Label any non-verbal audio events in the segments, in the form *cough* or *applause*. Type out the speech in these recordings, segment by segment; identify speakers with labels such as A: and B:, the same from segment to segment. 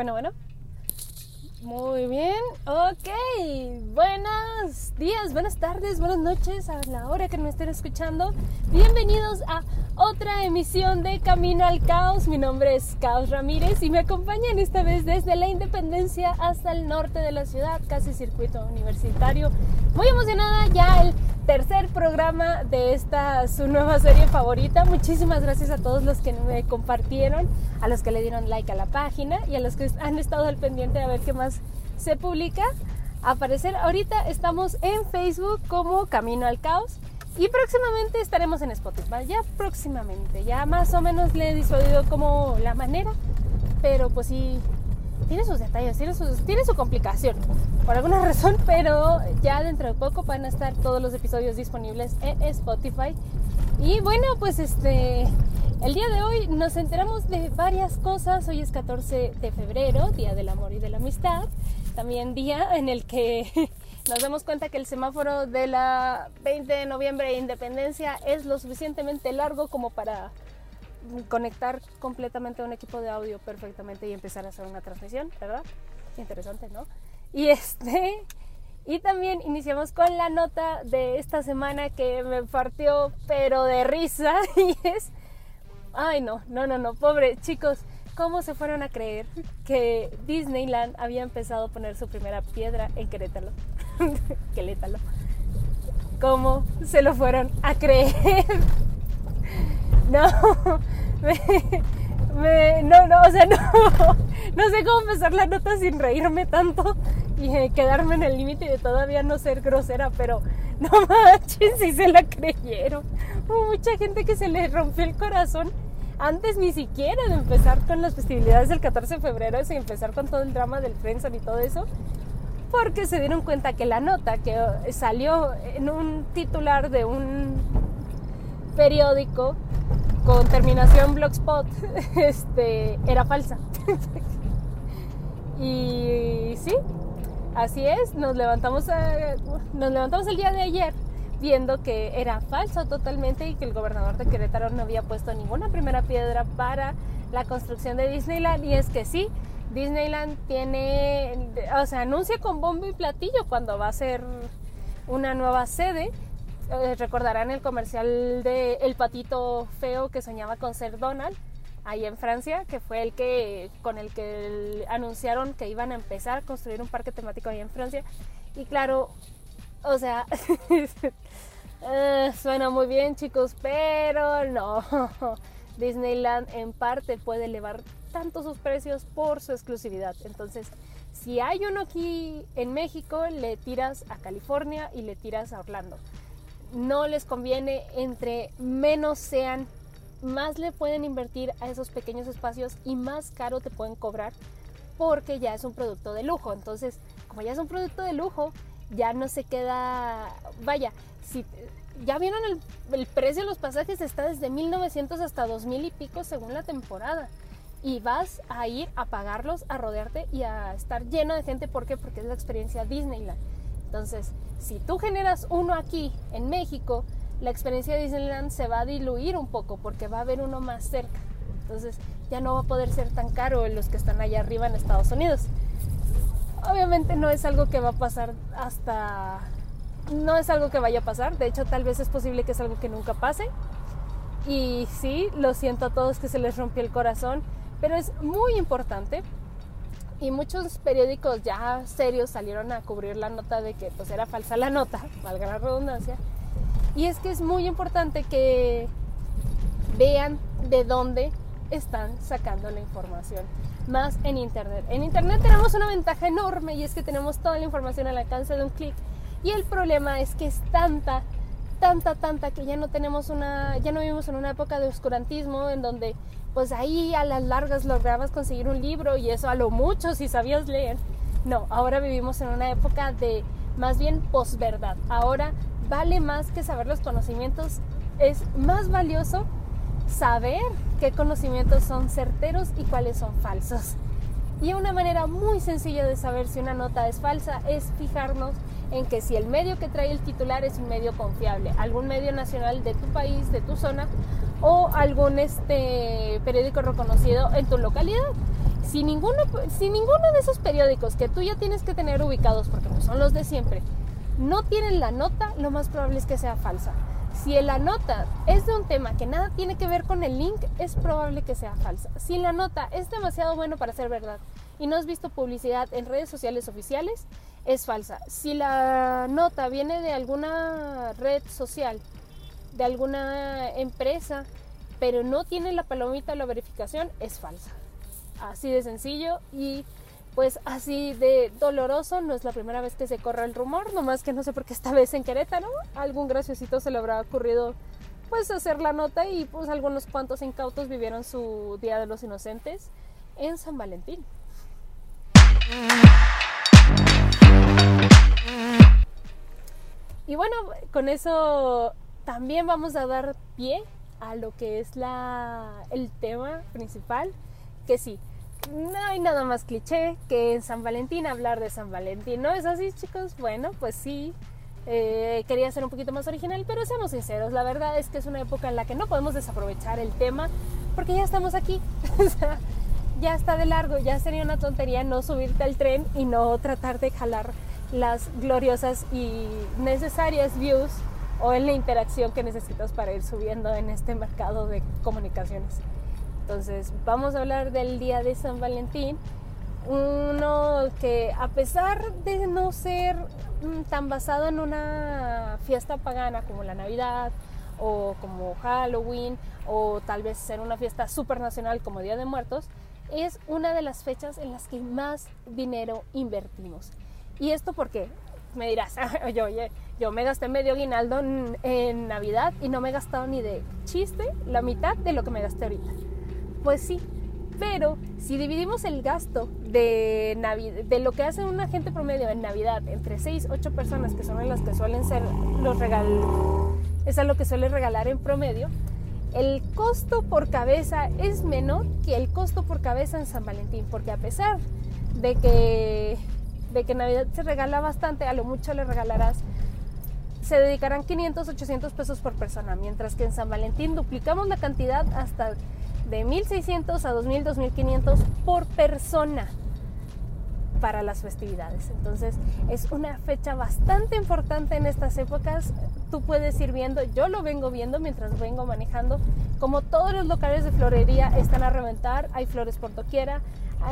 A: Bueno, bueno. Muy bien, ok. Buenos días, buenas tardes, buenas noches a la hora que me estén escuchando. Bienvenidos a otra emisión de Camino al Caos. Mi nombre es Caos Ramírez y me acompañan esta vez desde la Independencia hasta el norte de la ciudad, casi circuito universitario. Muy emocionada ya el tercer programa de esta su nueva serie favorita. Muchísimas gracias a todos los que me compartieron, a los que le dieron like a la página y a los que han estado al pendiente a ver qué más se publica. Aparecer ahorita estamos en Facebook como Camino al Caos y próximamente estaremos en Spotify. Ya próximamente, ya más o menos le he disuadido como la manera, pero pues sí tiene sus detalles, tiene, tiene su complicación por alguna *laughs* razón, pero ya dentro de poco van a estar todos los episodios disponibles en Spotify. Y bueno, pues este, el día de hoy nos enteramos de varias cosas. Hoy es 14 de febrero, Día del Amor y de la Amistad. También día en el que *laughs* nos damos cuenta que el semáforo de la 20 de noviembre de Independencia es lo suficientemente largo como para conectar completamente un equipo de audio perfectamente y empezar a hacer una transmisión, ¿verdad? Interesante, ¿no? Y este y también iniciamos con la nota de esta semana que me partió pero de risa *laughs* y es ay no, no, no, no, pobre chicos, ¿cómo se fueron a creer que Disneyland había empezado a poner su primera piedra en Querétaro? *laughs* Querétaro. ¿Cómo se lo fueron a creer? No, *laughs* me, no, no, o sea, *laughs* no, no sé cómo empezar la nota sin reírme tanto y eh, quedarme en el límite de todavía no ser grosera, pero *laughs* no manches, si se la creyeron. Hubo mucha gente que se le rompió el corazón antes ni siquiera de empezar con las festividades del 14 de febrero, sin empezar con todo el drama del Friendson y todo eso, porque se dieron cuenta que la nota que salió en un titular de un periódico con terminación blogspot *laughs* este, era falsa. *laughs* y sí, así es, nos levantamos, nos levantamos el día de ayer viendo que era falso totalmente y que el gobernador de Querétaro no había puesto ninguna primera piedra para la construcción de Disneyland y es que sí, Disneyland tiene, o sea, anuncia con bombo y platillo cuando va a ser una nueva sede eh, recordarán el comercial de El patito feo que soñaba con ser Donald ahí en Francia, que fue el que con el que anunciaron que iban a empezar a construir un parque temático ahí en Francia. Y claro, o sea, *laughs* eh, suena muy bien chicos, pero no. *laughs* Disneyland en parte puede elevar tanto sus precios por su exclusividad. Entonces, si hay uno aquí en México, le tiras a California y le tiras a Orlando no les conviene, entre menos sean, más le pueden invertir a esos pequeños espacios y más caro te pueden cobrar porque ya es un producto de lujo. Entonces, como ya es un producto de lujo, ya no se queda, vaya, si ya vieron el, precio de los pasajes está desde 1900 hasta 2000 y pico según la temporada. Y vas a ir a pagarlos, a rodearte y a estar lleno de gente. ¿Por qué? Porque es la experiencia Disneyland. Entonces, si tú generas uno aquí en México, la experiencia de Disneyland se va a diluir un poco porque va a haber uno más cerca. Entonces ya no va a poder ser tan caro los que están allá arriba en Estados Unidos. Obviamente no es algo que va a pasar hasta... No es algo que vaya a pasar, de hecho tal vez es posible que es algo que nunca pase. Y sí, lo siento a todos que se les rompió el corazón, pero es muy importante y muchos periódicos ya serios salieron a cubrir la nota de que pues era falsa la nota, *laughs* valga la redundancia. Y es que es muy importante que vean de dónde están sacando la información, más en Internet. En Internet tenemos una ventaja enorme y es que tenemos toda la información al alcance de un clic. Y el problema es que es tanta, tanta, tanta que ya no tenemos una, ya no vivimos en una época de oscurantismo en donde pues ahí a las largas lograbas conseguir un libro y eso a lo mucho si sabías leer. No, ahora vivimos en una época de más bien posverdad. Ahora vale más que saber los conocimientos, es más valioso saber qué conocimientos son certeros y cuáles son falsos. Y una manera muy sencilla de saber si una nota es falsa es fijarnos en que si el medio que trae el titular es un medio confiable, algún medio nacional de tu país, de tu zona, o algún este, periódico reconocido en tu localidad. Si ninguno, si ninguno de esos periódicos que tú ya tienes que tener ubicados, porque pues son los de siempre, no tienen la nota, lo más probable es que sea falsa. Si la nota es de un tema que nada tiene que ver con el link, es probable que sea falsa. Si la nota es demasiado bueno para ser verdad y no has visto publicidad en redes sociales oficiales, es falsa. Si la nota viene de alguna red social, de alguna empresa, pero no tiene la palomita de la verificación, es falsa. Así de sencillo y pues así de doloroso. No es la primera vez que se corre el rumor, nomás que no sé por qué esta vez en Querétaro. Algún graciosito se le habrá ocurrido pues hacer la nota y pues algunos cuantos incautos vivieron su Día de los Inocentes en San Valentín. Y bueno, con eso también vamos a dar pie a lo que es la, el tema principal, que sí, no hay nada más cliché que en San Valentín hablar de San Valentín. ¿No es así, chicos? Bueno, pues sí. Eh, quería ser un poquito más original, pero seamos sinceros, la verdad es que es una época en la que no podemos desaprovechar el tema porque ya estamos aquí. *laughs* ya está de largo, ya sería una tontería no subirte al tren y no tratar de jalar las gloriosas y necesarias views o en la interacción que necesitas para ir subiendo en este mercado de comunicaciones. Entonces, vamos a hablar del día de San Valentín. Uno que a pesar de no ser mm, tan basado en una fiesta pagana como la Navidad o como Halloween o tal vez ser una fiesta supernacional como Día de Muertos, es una de las fechas en las que más dinero invertimos. ¿Y esto por qué? Me dirás, *laughs* yo, yo me gasté medio guinaldo en, Navidad y no me he gastado ni de chiste la mitad de lo que me gasté ahorita. Pues sí, pero si dividimos el gasto de, de lo que hace un agente promedio en Navidad entre 6, 8 personas, que son las que suelen ser los regal, es a lo que suele regalar en promedio, el costo por cabeza es menor que el costo por cabeza en San Valentín, porque a pesar de que, de que Navidad se regala bastante, a lo mucho le regalarás, se dedicarán 500, 800 pesos por persona, mientras que en San Valentín duplicamos la cantidad hasta de 1.600 a 2.000, 2.500 por persona para las festividades. Entonces es una fecha bastante importante en estas épocas. Tú puedes ir viendo, yo lo vengo viendo mientras vengo manejando, como todos los locales de florería están a reventar, hay flores por doquiera,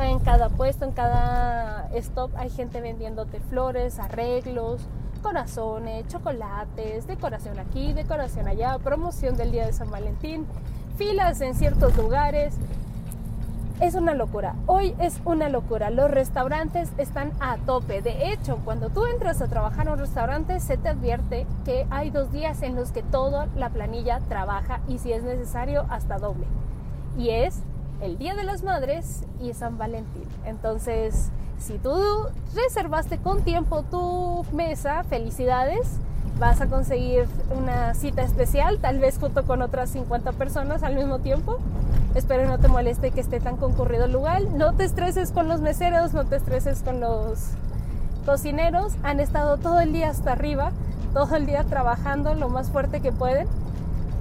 A: en cada puesto, en cada stop hay gente vendiéndote flores, arreglos, corazones, chocolates, decoración aquí, decoración allá, promoción del Día de San Valentín filas en ciertos lugares. Es una locura. Hoy es una locura. Los restaurantes están a tope. De hecho, cuando tú entras a trabajar en un restaurante, se te advierte que hay dos días en los que toda la planilla trabaja y si es necesario, hasta doble. Y es el Día de las Madres y San Valentín. Entonces, si tú reservaste con tiempo tu mesa, felicidades vas a conseguir una cita especial, tal vez junto con otras 50 personas al mismo tiempo. Espero no te moleste que esté tan concurrido el lugar. No te estreses con los meseros, no te estreses con los cocineros. Han estado todo el día hasta arriba, todo el día trabajando lo más fuerte que pueden.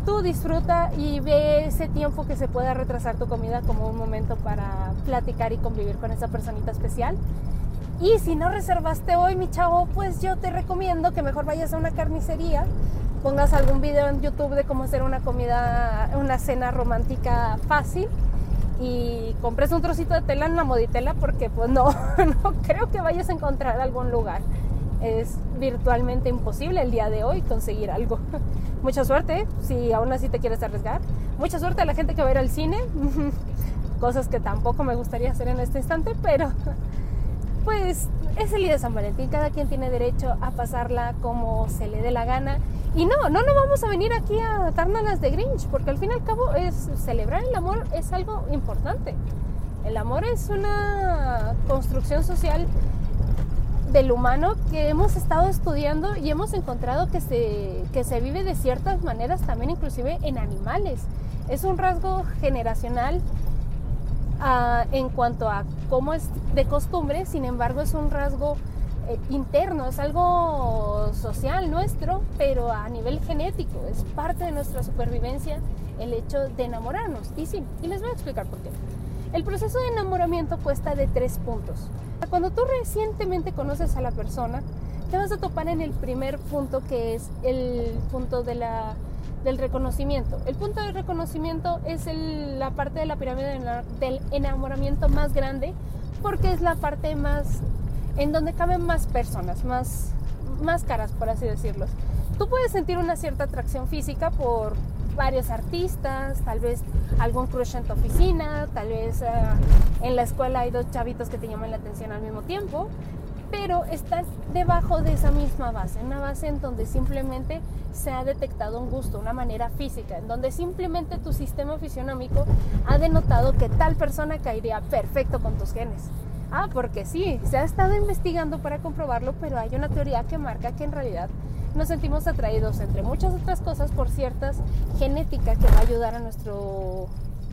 A: Tú disfruta y ve ese tiempo que se pueda retrasar tu comida como un momento para platicar y convivir con esa personita especial. Y si no reservaste hoy, mi chavo, pues yo te recomiendo que mejor vayas a una carnicería, pongas algún video en YouTube de cómo hacer una comida, una cena romántica fácil y compres un trocito de tela en la moditela porque pues no, *laughs* no creo que vayas a encontrar algún lugar. Es virtualmente imposible el día de hoy conseguir algo. *laughs* Mucha suerte si aún así te quieres arriesgar. Mucha suerte a la gente que va a ir al cine. *laughs* Cosas que tampoco me gustaría hacer en este instante, pero *laughs* pues es el día de San Valentín, cada quien tiene derecho a pasarla como se le dé la gana. Y no, no, no vamos a venir aquí a las de Grinch, porque al fin y al cabo es celebrar el amor es algo importante. El amor es una construcción social del humano que hemos estado estudiando y hemos encontrado que se, que se vive de ciertas maneras también inclusive en animales. Es un rasgo generacional en cuanto a cómo es de costumbre, sin embargo es un rasgo eh, interno, es algo social nuestro, pero a nivel genético, es parte de nuestra supervivencia el hecho de enamorarnos. Y sí, y les voy a explicar por qué. El proceso de enamoramiento cuesta de tres puntos. Cuando tú recientemente conoces a la persona, te vas a topar en el primer punto que es el punto de la, del reconocimiento. El punto de reconocimiento es la parte de la pirámide del enamoramiento más grande porque es la parte más en donde caben más personas, más, más caras, por así decirlo. Tú puedes sentir una cierta atracción física por varios artistas, tal vez algún crush en tu oficina, tal vez eh, en la escuela hay dos chavitos que te llaman la atención al mismo tiempo, pero estás debajo de esa misma base, una base en donde simplemente se ha detectado un gusto, una manera física, en donde simplemente tu sistema fisionómico ha denotado que tal persona caería perfecto con tus genes. Ah, porque sí, se ha estado investigando para comprobarlo, pero hay una teoría que marca que en realidad nos sentimos atraídos, entre muchas otras cosas, por ciertas genética que va a ayudar a nuestro,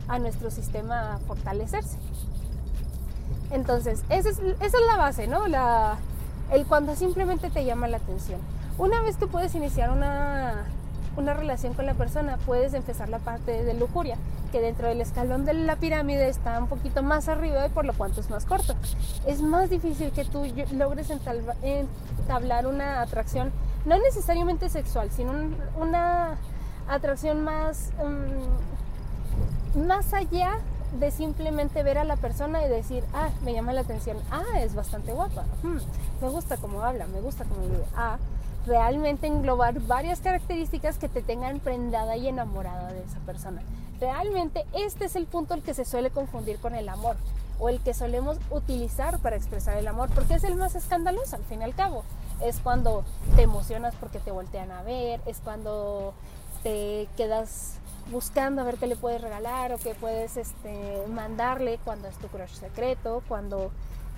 A: a nuestro sistema a fortalecerse. Entonces, esa es, esa es la base, ¿no? La, el cuando simplemente te llama la atención. Una vez que puedes iniciar una, una relación con la persona, puedes empezar la parte de lujuria, que dentro del escalón de la pirámide está un poquito más arriba y por lo cuanto es más corto. Es más difícil que tú logres entablar una atracción, no necesariamente sexual, sino una atracción más, um, más allá de simplemente ver a la persona y decir, ah, me llama la atención, ah, es bastante guapa, hmm, me gusta cómo habla, me gusta cómo vive, ah, realmente englobar varias características que te tengan prendada y enamorada de esa persona. Realmente este es el punto el que se suele confundir con el amor o el que solemos utilizar para expresar el amor, porque es el más escandaloso al fin y al cabo. Es cuando te emocionas porque te voltean a ver, es cuando te quedas buscando a ver qué le puedes regalar o qué puedes este, mandarle cuando es tu crush secreto, cuando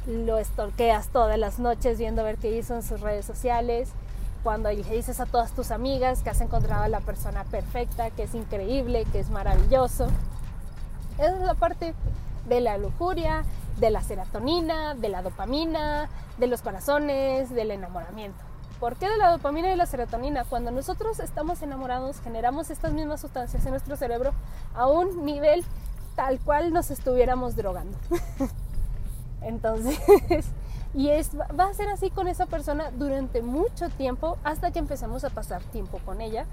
A: lo estorqueas todas las noches viendo a ver qué hizo en sus redes sociales, cuando le dices a todas tus amigas que has encontrado a la persona perfecta, que es increíble, que es maravilloso. Esa es la parte de la lujuria, de la serotonina, de la dopamina, de los corazones, del enamoramiento. ¿Por qué de la dopamina y la serotonina? Cuando nosotros estamos enamorados, generamos estas mismas sustancias en nuestro cerebro a un nivel tal cual nos estuviéramos drogando. *laughs* Entonces, y es, va a ser así con esa persona durante mucho tiempo hasta que empezamos a pasar tiempo con ella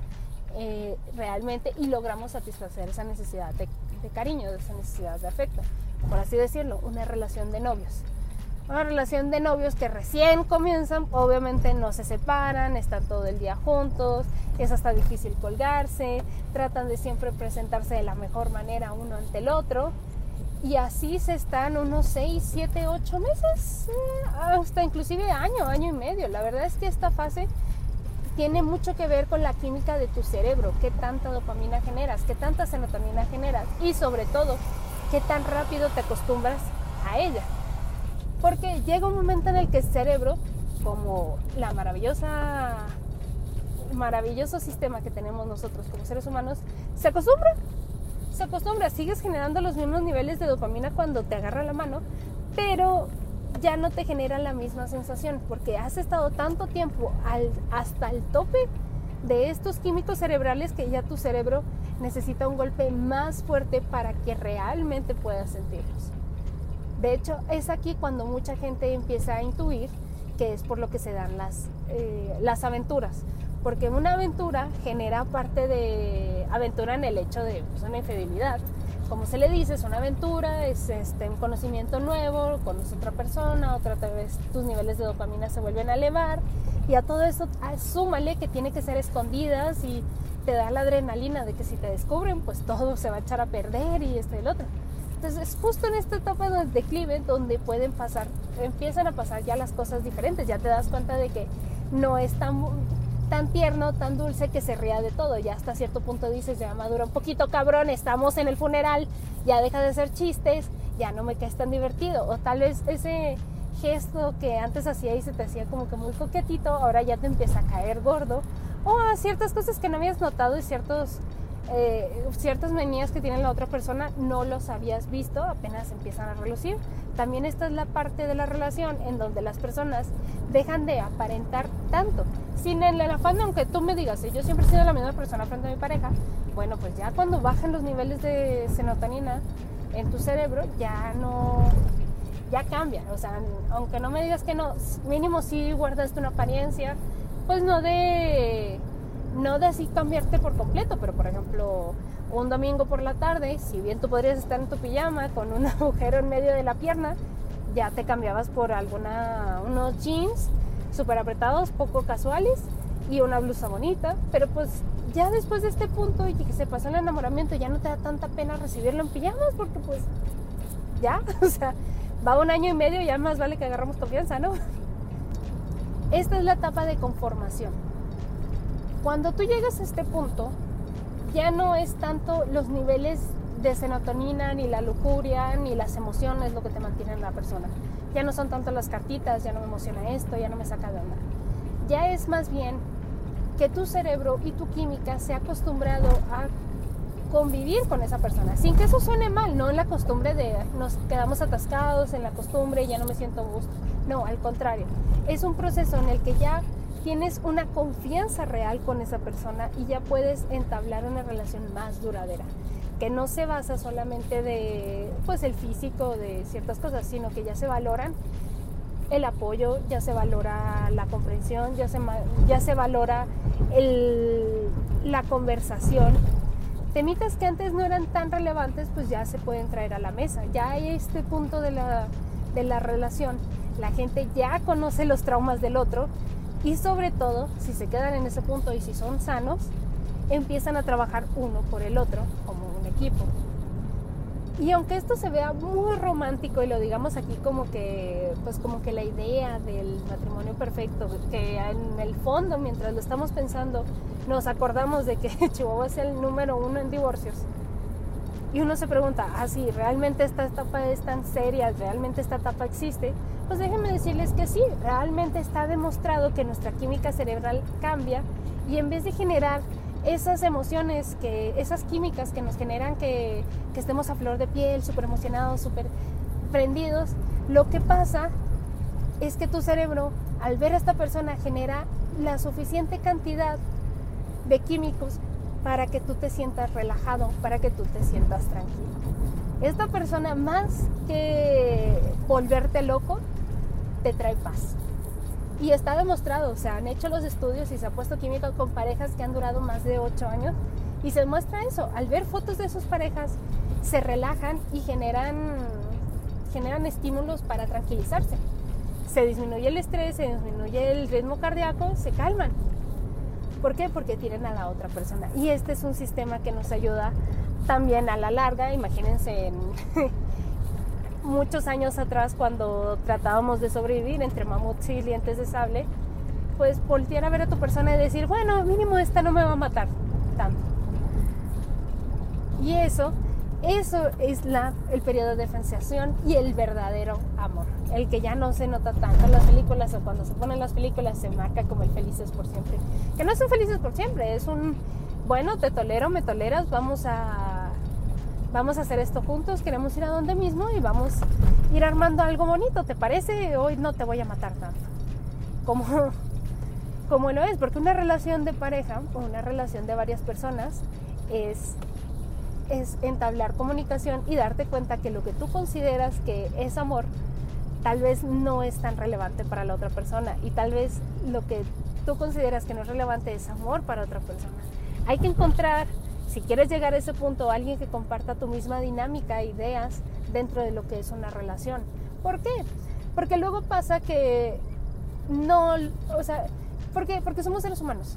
A: eh, realmente y logramos satisfacer esa necesidad de, de cariño, esa necesidad de afecto, por así decirlo, una relación de novios una relación de novios que recién comienzan, obviamente no se separan, están todo el día juntos, es hasta difícil colgarse, tratan de siempre presentarse de la mejor manera uno ante el otro. Y así se están unos 6, 7, 8 meses, eh, hasta inclusive año, año y medio. La verdad es que esta fase tiene mucho que ver con la química de tu cerebro, qué tanta dopamina generas, qué tanta serotonina generas y sobre todo, qué tan rápido te acostumbras a ella. Porque llega un momento en el que el cerebro, como la maravillosa, maravilloso sistema que tenemos nosotros como seres humanos, se acostumbra. Se acostumbra, sigues generando los mismos niveles de dopamina cuando te agarra la mano, pero ya no te genera la misma sensación porque has estado tanto tiempo hasta el tope de estos químicos cerebrales que ya tu cerebro necesita un golpe más fuerte para que realmente puedas sentirlos. De hecho, es aquí cuando mucha gente empieza a intuir que es por lo que se dan las, eh, las aventuras. Porque una aventura genera parte de aventura en el hecho de pues, una infidelidad. Como se le dice, es una aventura, es este, un conocimiento nuevo, conoces otra persona, otra vez tus niveles de dopamina se vuelven a elevar. Y a todo eso, ah, súmale que tiene que ser escondidas y te da la adrenalina de que si te descubren, pues todo se va a echar a perder y esto y el otro. Entonces es justo en esta etapa de declive donde pueden pasar, empiezan a pasar ya las cosas diferentes, ya te das cuenta de que no es tan, tan tierno, tan dulce que se ría de todo, ya hasta cierto punto dices, ya madura un poquito cabrón, estamos en el funeral, ya deja de ser chistes, ya no me quedes tan divertido, o tal vez ese gesto que antes hacía y se te hacía como que muy coquetito, ahora ya te empieza a caer gordo, o ciertas cosas que no habías notado y ciertos eh, ciertas manías que tiene la otra persona no los habías visto, apenas empiezan a relucir. También esta es la parte de la relación en donde las personas dejan de aparentar tanto. Sin el, afán, aunque tú me digas, yo siempre he sido la misma persona frente a mi pareja, bueno, pues ya cuando bajan los niveles de serotonina, en tu cerebro ya no, ya cambia. O sea, aunque no me digas que no, mínimo si guardaste una apariencia, pues no de, no de así cambiarte por completo, pero por ejemplo, un domingo por la tarde, si bien tú podrías estar en tu pijama con un *laughs* agujero en medio de la pierna, ya te cambiabas por alguna, unos jeans súper apretados, poco casuales y una blusa bonita, pero pues ya después de este punto y que se pasó el enamoramiento ya no te da tanta pena recibirlo en pijamas porque pues ya, *laughs* o sea, va un año y medio, ya más vale que agarramos confianza, ¿no? Esta es la etapa de conformación. Cuando tú llegas a este punto, ya no es tanto los niveles de serotonina, ni la lujuria, ni las emociones lo que te mantienen la persona. Ya no son tanto las cartitas, ya no me emociona esto, ya no me saca de onda. Ya es más bien que tu cerebro y tu química se ha acostumbrado a convivir con esa persona, sin que eso suene mal, no en la costumbre de nos quedamos atascados en la costumbre ya no me siento gusto. No, al contrario, es un proceso en el que ya tienes una confianza real con esa persona y ya puedes entablar una relación más duradera. Que no se basa solamente de pues el físico de ciertas cosas sino que ya se valoran el apoyo ya se valora la comprensión ya se ya se valora el, la conversación. Temitas que antes no eran tan relevantes pues ya se pueden traer a la mesa. Ya hay este punto de la, de la relación. La gente ya conoce los traumas del otro y sobre todo, si se quedan en ese punto y si son sanos, empiezan a trabajar uno por el otro como un equipo. Y aunque esto se vea muy romántico y lo digamos aquí como que, pues como que la idea del matrimonio perfecto, que en el fondo mientras lo estamos pensando nos acordamos de que *laughs* Chihuahua es el número uno en divorcios. Y uno se pregunta, ah, ¿realmente esta etapa es tan seria? ¿Realmente esta etapa existe? Pues déjenme decirles que sí, realmente está demostrado que nuestra química cerebral cambia y en vez de generar esas emociones, que, esas químicas que nos generan que, que estemos a flor de piel, súper emocionados, súper prendidos, lo que pasa es que tu cerebro, al ver a esta persona, genera la suficiente cantidad de químicos para que tú te sientas relajado, para que tú te sientas tranquilo. Esta persona, más que volverte loco, te trae paz. Y está demostrado, o sea, han hecho los estudios y se ha puesto química con parejas que han durado más de 8 años y se muestra eso. Al ver fotos de sus parejas, se relajan y generan, generan estímulos para tranquilizarse. Se disminuye el estrés, se disminuye el ritmo cardíaco, se calman. ¿Por qué? Porque tienen a la otra persona. Y este es un sistema que nos ayuda también a la larga. Imagínense en *laughs* muchos años atrás cuando tratábamos de sobrevivir entre mamuts y dientes de sable, pues voltear a ver a tu persona y decir, bueno, mínimo esta no me va a matar tanto. Y eso, eso es la, el periodo de diferenciación y el verdadero amor, el que ya no se nota tanto en las películas o cuando se ponen las películas se marca como el felices por siempre. Que no son felices por siempre, es un, bueno, te tolero, me toleras, vamos a vamos a hacer esto juntos, queremos ir a donde mismo y vamos a ir armando algo bonito, ¿te parece? Hoy no te voy a matar tanto. Como, como lo es, porque una relación de pareja o una relación de varias personas es, es entablar comunicación y darte cuenta que lo que tú consideras que es amor, tal vez no es tan relevante para la otra persona y tal vez lo que tú consideras que no es relevante es amor para otra persona. Hay que encontrar si quieres llegar a ese punto, alguien que comparta tu misma dinámica, ideas dentro de lo que es una relación. ¿Por qué? Porque luego pasa que no, o sea, ¿por qué? Porque somos seres humanos.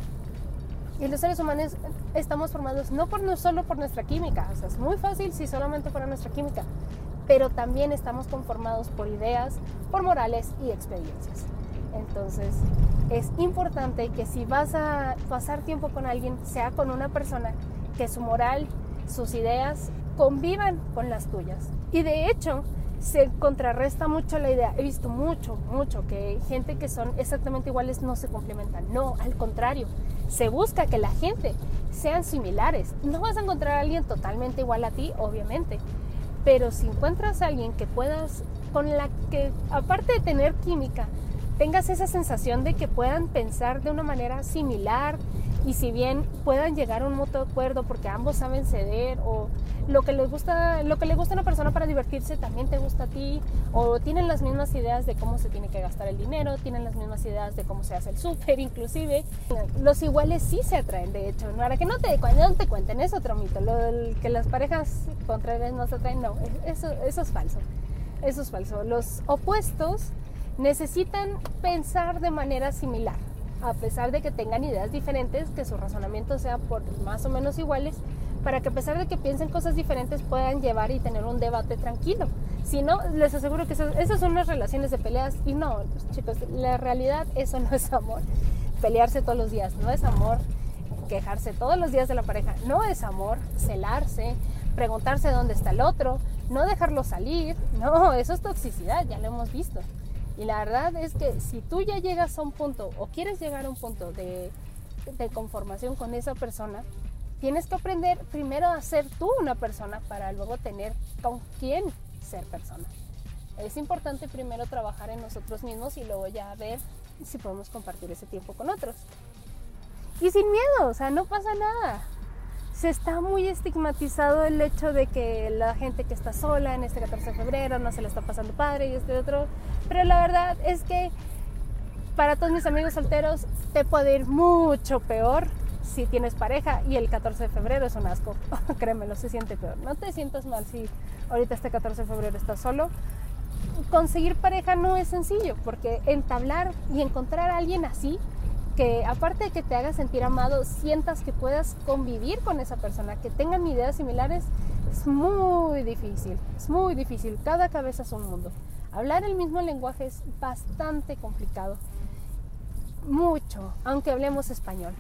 A: Y los seres humanos estamos formados no, por, no solo por nuestra química, o sea, es muy fácil si solamente fuera nuestra química, pero también estamos conformados por ideas, por morales y experiencias. Entonces, es importante que si vas a pasar tiempo con alguien, sea con una persona que su moral, sus ideas convivan con las tuyas. Y de hecho, se contrarresta mucho la idea. He visto mucho, mucho que gente que son exactamente iguales no se complementan. No, al contrario, se busca que la gente sean similares. No vas a encontrar a alguien totalmente igual a ti, obviamente. Pero si encuentras a alguien que puedas, con la que, aparte de tener química, tengas esa sensación de que puedan pensar de una manera similar y si bien puedan llegar a un mutuo acuerdo porque ambos saben ceder o lo que les gusta lo que le gusta a una persona para divertirse también te gusta a ti o tienen las mismas ideas de cómo se tiene que gastar el dinero tienen las mismas ideas de cómo se hace el súper inclusive los iguales sí se atraen de hecho para que no te, no te cuenten es otro mito lo que las parejas contrarias no se atraen no eso, eso es falso eso es falso los opuestos necesitan pensar de manera similar a pesar de que tengan ideas diferentes, que su razonamiento sea por más o menos iguales, para que a pesar de que piensen cosas diferentes puedan llevar y tener un debate tranquilo. Si no, les aseguro que esas, son las relaciones de peleas y no, chicos, la realidad eso no es amor. Pelearse todos los días no es amor. Quejarse todos los días de la pareja no es amor. Celarse, preguntarse dónde está el otro, no dejarlo salir, no, eso es toxicidad, ya lo hemos visto. Y la verdad es que si tú ya llegas a un punto o quieres llegar a un punto de, conformación con esa persona, tienes que aprender primero a ser tú una persona para luego tener con quién ser persona. Es importante primero trabajar en nosotros mismos y luego ya ver si podemos compartir ese tiempo con otros. Y sin miedo, o sea, no pasa nada se está muy estigmatizado el hecho de que la gente que está sola en este 14 de febrero no se le está pasando padre y este otro. Pero la verdad es que para todos mis amigos solteros te puede ir mucho peor si tienes pareja y el 14 de febrero es un asco. *laughs* Créemelo, se siente peor. No te sientas mal si ahorita este 14 de febrero estás solo. Conseguir pareja no es sencillo porque entablar y encontrar a alguien así que aparte de que te haga sentir amado, sientas que puedas convivir con esa persona, que tengan ideas similares, es muy difícil, es muy difícil. Cada cabeza es un mundo. Hablar el mismo lenguaje es bastante complicado. Mucho, aunque hablemos español.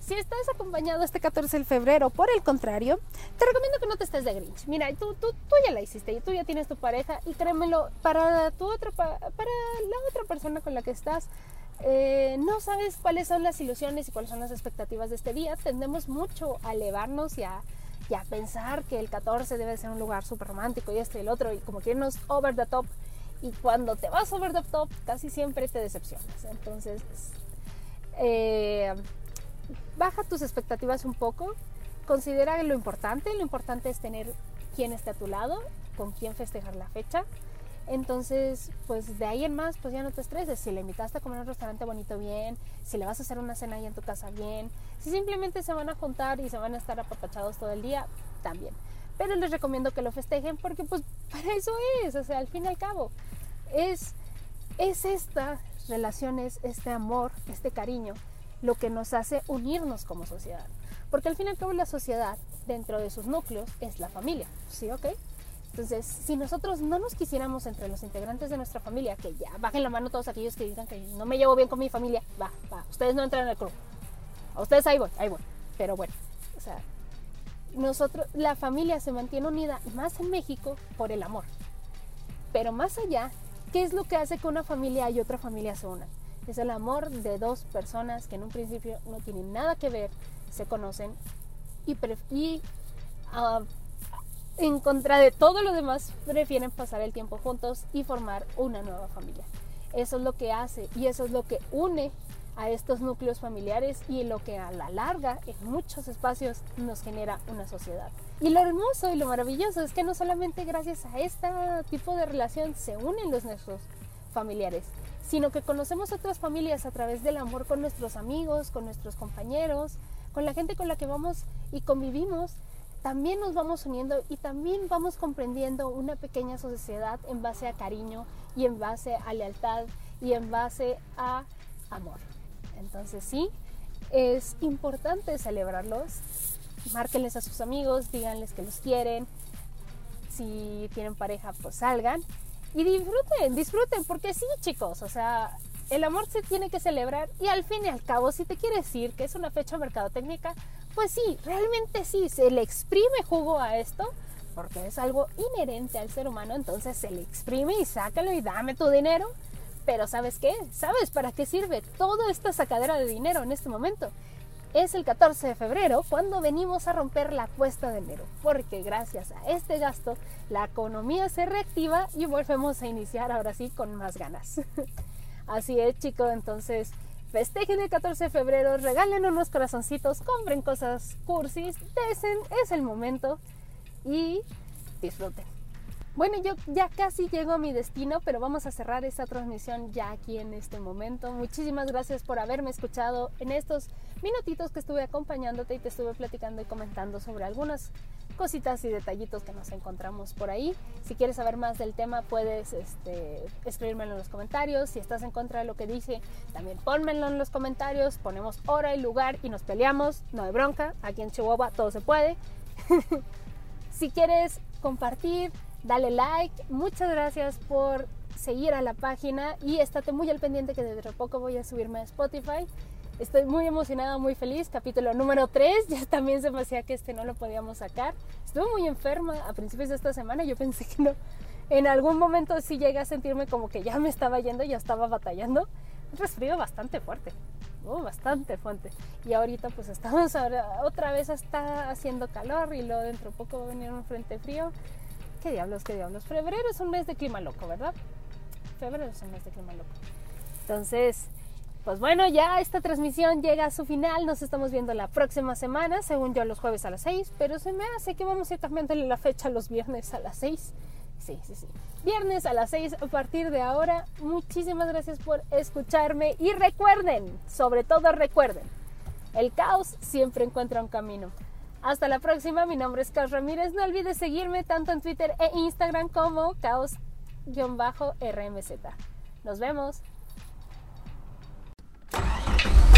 A: Si estás acompañado este 14 de febrero, por el contrario, te recomiendo que no te estés de Grinch. Mira, tú, tú, tú ya la hiciste, y tú ya tienes tu pareja y créemelo, para, tu otra, para la otra persona con la que estás, eh, no sabes cuáles son las ilusiones y cuáles son las expectativas de este día, tendemos mucho a elevarnos y a, pensar que el 14 debe ser un lugar súper romántico y este y el otro, y como que irnos over the top. Y cuando te vas over the top, casi siempre te decepcionas. Entonces, eh, baja tus expectativas un poco, considera lo importante. Lo importante es tener quien esté a tu lado, con quien festejar la fecha. Entonces, pues de ahí en más, pues ya no te estreses. Si le invitaste a comer en un restaurante bonito, bien. Si le vas a hacer una cena ahí en tu casa, bien. Si simplemente se van a juntar y se van a estar apapachados todo el día, también. Pero les recomiendo que lo festejen porque pues *laughs* para eso es, o sea, al fin y al cabo, es, es estas relaciones, este amor, este cariño, lo que nos hace unirnos como sociedad. Porque al fin y al cabo la sociedad, dentro de sus núcleos, es la familia, ¿sí? ¿Ok? Entonces, si nosotros no nos quisiéramos entre los integrantes de nuestra familia, que ya bajen la mano todos aquellos que digan que no me llevo bien con mi familia, va, va, ustedes no entran en el club. A ustedes ahí voy, ahí voy. Pero bueno, o sea, nosotros, la familia se mantiene unida, más en México, por el amor. Pero más allá, ¿qué es lo que hace que una familia y otra familia se unan? Es el amor de dos personas que en un principio no tienen nada que ver, se conocen y, uh, en contra de todo lo demás, prefieren pasar el tiempo juntos y formar una nueva familia. Eso es lo que hace y eso es lo que une a estos núcleos familiares y lo que a la larga en muchos espacios nos genera una sociedad. Y lo hermoso y lo maravilloso es que no solamente gracias a este tipo de relación se unen los nuestros familiares, sino que conocemos otras familias a través del amor con nuestros amigos, con nuestros compañeros, con la gente con la que vamos y convivimos también nos vamos uniendo y también vamos comprendiendo una pequeña sociedad en base a cariño y en base a lealtad y en base a amor. Entonces sí, es importante celebrarlos. Márquenles a sus amigos, díganles que los quieren. Si tienen pareja, pues salgan y disfruten, disfruten, porque sí, chicos, o sea, el amor se tiene que celebrar y al fin y al cabo, si te quieres decir que es una fecha mercadotécnica, pues sí, realmente sí, se le exprime jugo a esto, porque es algo inherente al ser humano, entonces se le exprime y sácalo y dame tu dinero. Pero ¿sabes qué? ¿Sabes para qué sirve toda esta sacadera de dinero en este momento? Es el 14 de febrero cuando venimos a romper la cuesta de enero, porque gracias a este gasto la economía se reactiva y volvemos a iniciar ahora sí con más ganas. *laughs* Así es, chicos, entonces Festejen el 14 de febrero, regalen unos corazoncitos, compren cosas cursis, desen, es el momento y disfruten. Bueno, yo ya casi llego a mi destino, pero vamos a cerrar esta transmisión ya aquí en este momento. Muchísimas gracias por haberme escuchado en estos minutitos que estuve acompañándote y te estuve platicando y comentando sobre algunas cositas y detallitos que nos encontramos por ahí. Si quieres saber más del tema, puedes este, escribírmelo en los comentarios. Si estás en contra de lo que dice, también pónmelo en los comentarios. Ponemos hora y lugar y nos peleamos. No hay bronca. Aquí en Chihuahua todo se puede. *laughs* si quieres compartir, dale like. Muchas gracias por seguir a la página y estate muy al pendiente que de poco voy a subirme a Spotify. Estoy muy emocionada, muy feliz. Capítulo número 3. Ya también se me hacía que este no lo podíamos sacar. Estuve muy enferma a principios de esta semana. Yo pensé que no. En algún momento sí llegué a sentirme como que ya me estaba yendo, ya estaba batallando. Un resfrío bastante fuerte. Oh, bastante fuerte. Y ahorita pues estamos ahora, otra vez está haciendo calor y luego dentro de poco va a venir un frente frío. ¿Qué diablos, qué diablos? Febrero es un mes de clima loco, ¿verdad? Febrero es un mes de clima loco. Entonces, pues bueno, ya esta transmisión llega a su final. Nos estamos viendo la próxima semana, según yo, los jueves a las 6. Pero se me hace que vamos a ir cambiando la fecha los viernes a las 6. Sí, sí, sí. Viernes a las 6 a partir de ahora. Muchísimas gracias por escucharme. Y recuerden, sobre todo recuerden, el caos siempre encuentra un camino. Hasta la próxima, mi nombre es Caos Ramírez. No olvides seguirme tanto en Twitter e Instagram como caos-rmz. Nos vemos. Música